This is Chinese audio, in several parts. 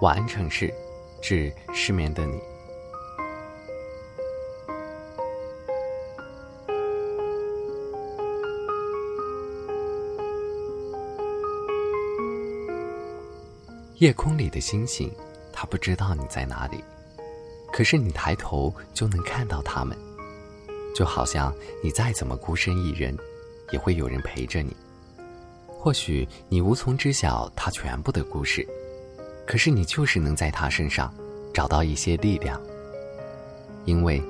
晚安城市，致失眠的你。夜空里的星星，它不知道你在哪里，可是你抬头就能看到它们。就好像你再怎么孤身一人，也会有人陪着你。或许你无从知晓他全部的故事，可是你就是能在他身上找到一些力量。因为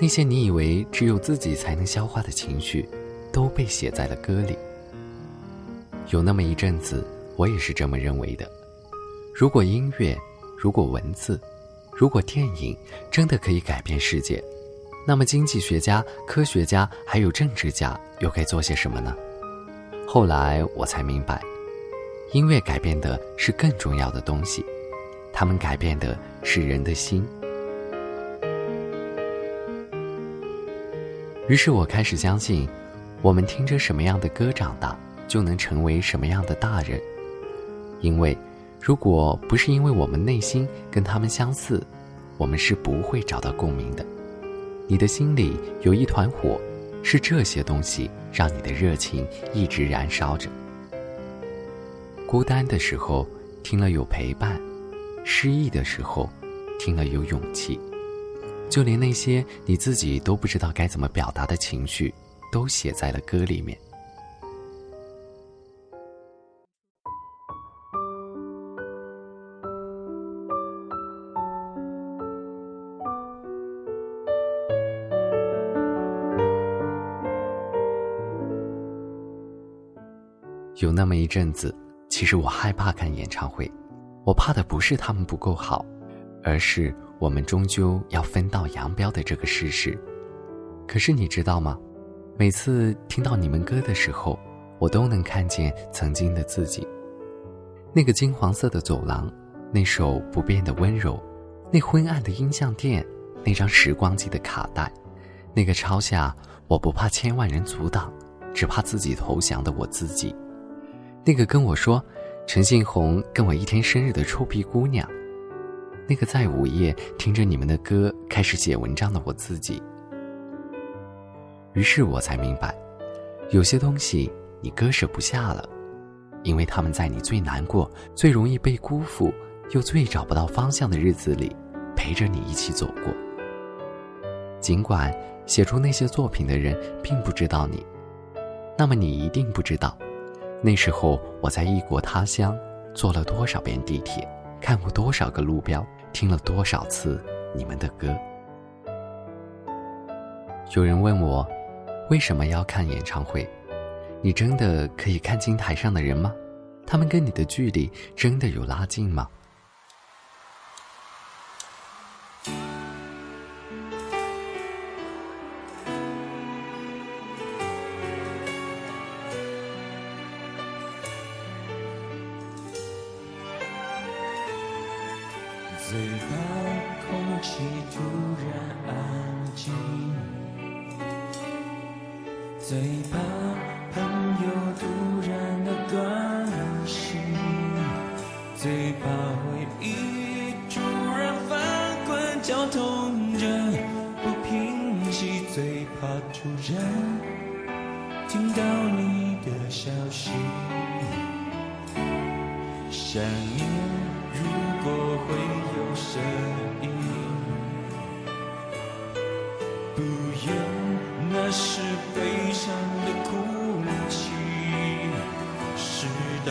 那些你以为只有自己才能消化的情绪，都被写在了歌里。有那么一阵子，我也是这么认为的。如果音乐，如果文字，如果电影真的可以改变世界，那么经济学家、科学家还有政治家又该做些什么呢？后来我才明白，音乐改变的是更重要的东西，他们改变的是人的心。于是我开始相信，我们听着什么样的歌长大，就能成为什么样的大人。因为，如果不是因为我们内心跟他们相似，我们是不会找到共鸣的。你的心里有一团火。是这些东西让你的热情一直燃烧着。孤单的时候听了有陪伴，失意的时候听了有勇气，就连那些你自己都不知道该怎么表达的情绪，都写在了歌里面。有那么一阵子，其实我害怕看演唱会，我怕的不是他们不够好，而是我们终究要分道扬镳的这个事实。可是你知道吗？每次听到你们歌的时候，我都能看见曾经的自己。那个金黄色的走廊，那首不变的温柔，那昏暗的音像店，那张时光机的卡带，那个抄下“我不怕千万人阻挡，只怕自己投降”的我自己。那个跟我说陈信宏跟我一天生日的臭屁姑娘，那个在午夜听着你们的歌开始写文章的我自己。于是我才明白，有些东西你割舍不下了，因为他们在你最难过、最容易被辜负、又最找不到方向的日子里，陪着你一起走过。尽管写出那些作品的人并不知道你，那么你一定不知道。那时候我在异国他乡，坐了多少遍地铁，看过多少个路标，听了多少次你们的歌。有人问我，为什么要看演唱会？你真的可以看清台上的人吗？他们跟你的距离真的有拉近吗？最怕空气突然安静，最怕朋友突然的关心，最怕回忆突然翻滚绞痛着不平息，最怕突然听到你的消息，想念如果会有。声音，不要，那是悲伤的哭泣。事到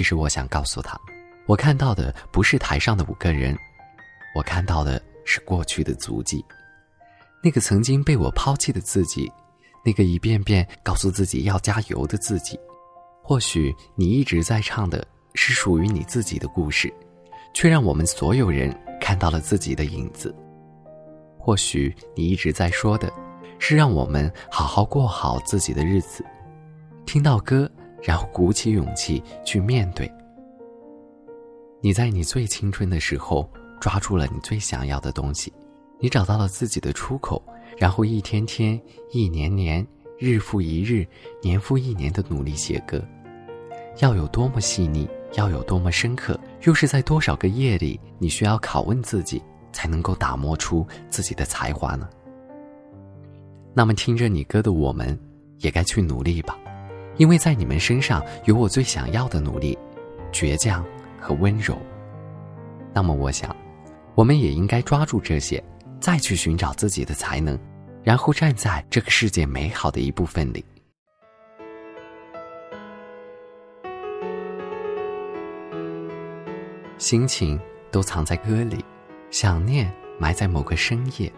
其实我想告诉他，我看到的不是台上的五个人，我看到的是过去的足迹，那个曾经被我抛弃的自己，那个一遍遍告诉自己要加油的自己。或许你一直在唱的是属于你自己的故事，却让我们所有人看到了自己的影子。或许你一直在说的，是让我们好好过好自己的日子。听到歌，然后鼓起勇气去面对。你在你最青春的时候抓住了你最想要的东西，你找到了自己的出口，然后一天天、一年年、日复一日、年复一年的努力写歌。要有多么细腻，要有多么深刻，又是在多少个夜里，你需要拷问自己。才能够打磨出自己的才华呢。那么听着你歌的我们，也该去努力吧，因为在你们身上有我最想要的努力、倔强和温柔。那么我想，我们也应该抓住这些，再去寻找自己的才能，然后站在这个世界美好的一部分里。心情都藏在歌里。想念埋在某个深夜，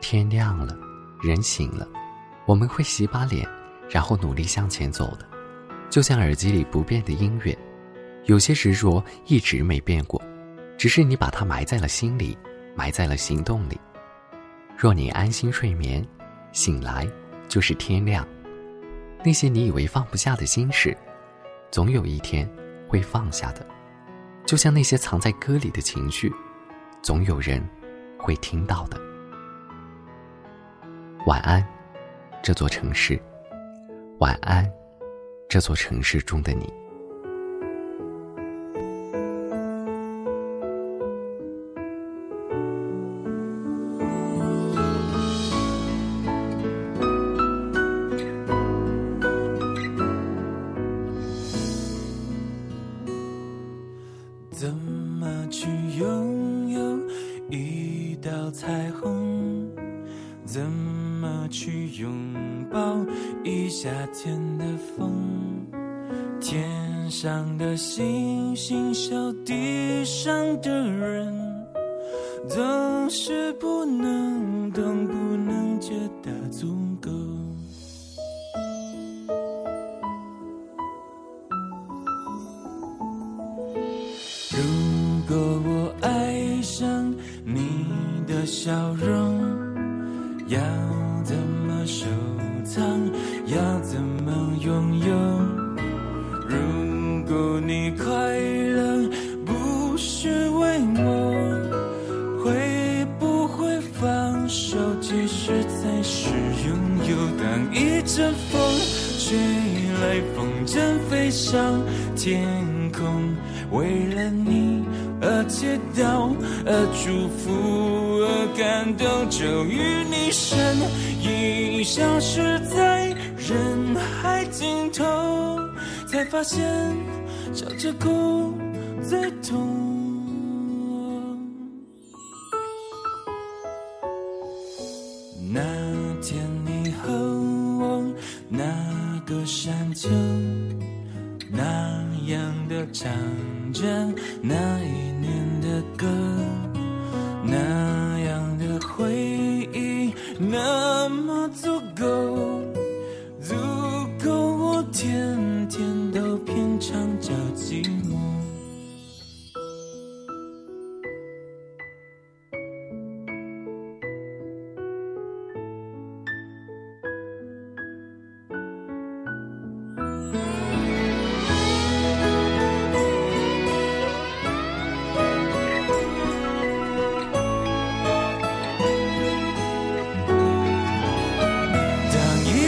天亮了，人醒了，我们会洗把脸，然后努力向前走的，就像耳机里不变的音乐。有些执着一直没变过，只是你把它埋在了心里，埋在了行动里。若你安心睡眠，醒来就是天亮。那些你以为放不下的心事，总有一天会放下的，就像那些藏在歌里的情绪。总有人会听到的。晚安，这座城市。晚安，这座城市中的你。怎么去拥有？一道彩虹，怎么去拥抱一夏天的风？天上的星星，笑地上的人，总是不能懂，不能你快乐不是为我，会不会放手？其实才是拥有。当一阵风吹来，风筝飞上天空，为了你。而祈祷，而祝福，而感动，终于你身影消失在人海尽头，才发现笑着哭最痛。那天你和我，那个山丘。那样的唱着那一年的歌，那样的回忆，那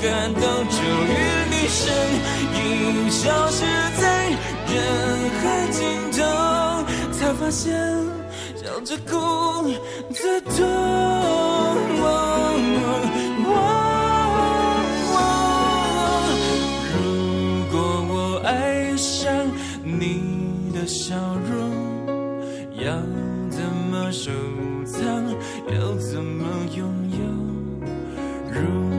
感到终于你身影消失在人海尽头，才发现笑着哭。最痛。如果我爱上你的笑容，要怎么收藏？要怎么拥有？如果。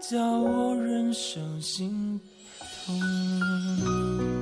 叫我忍受心痛。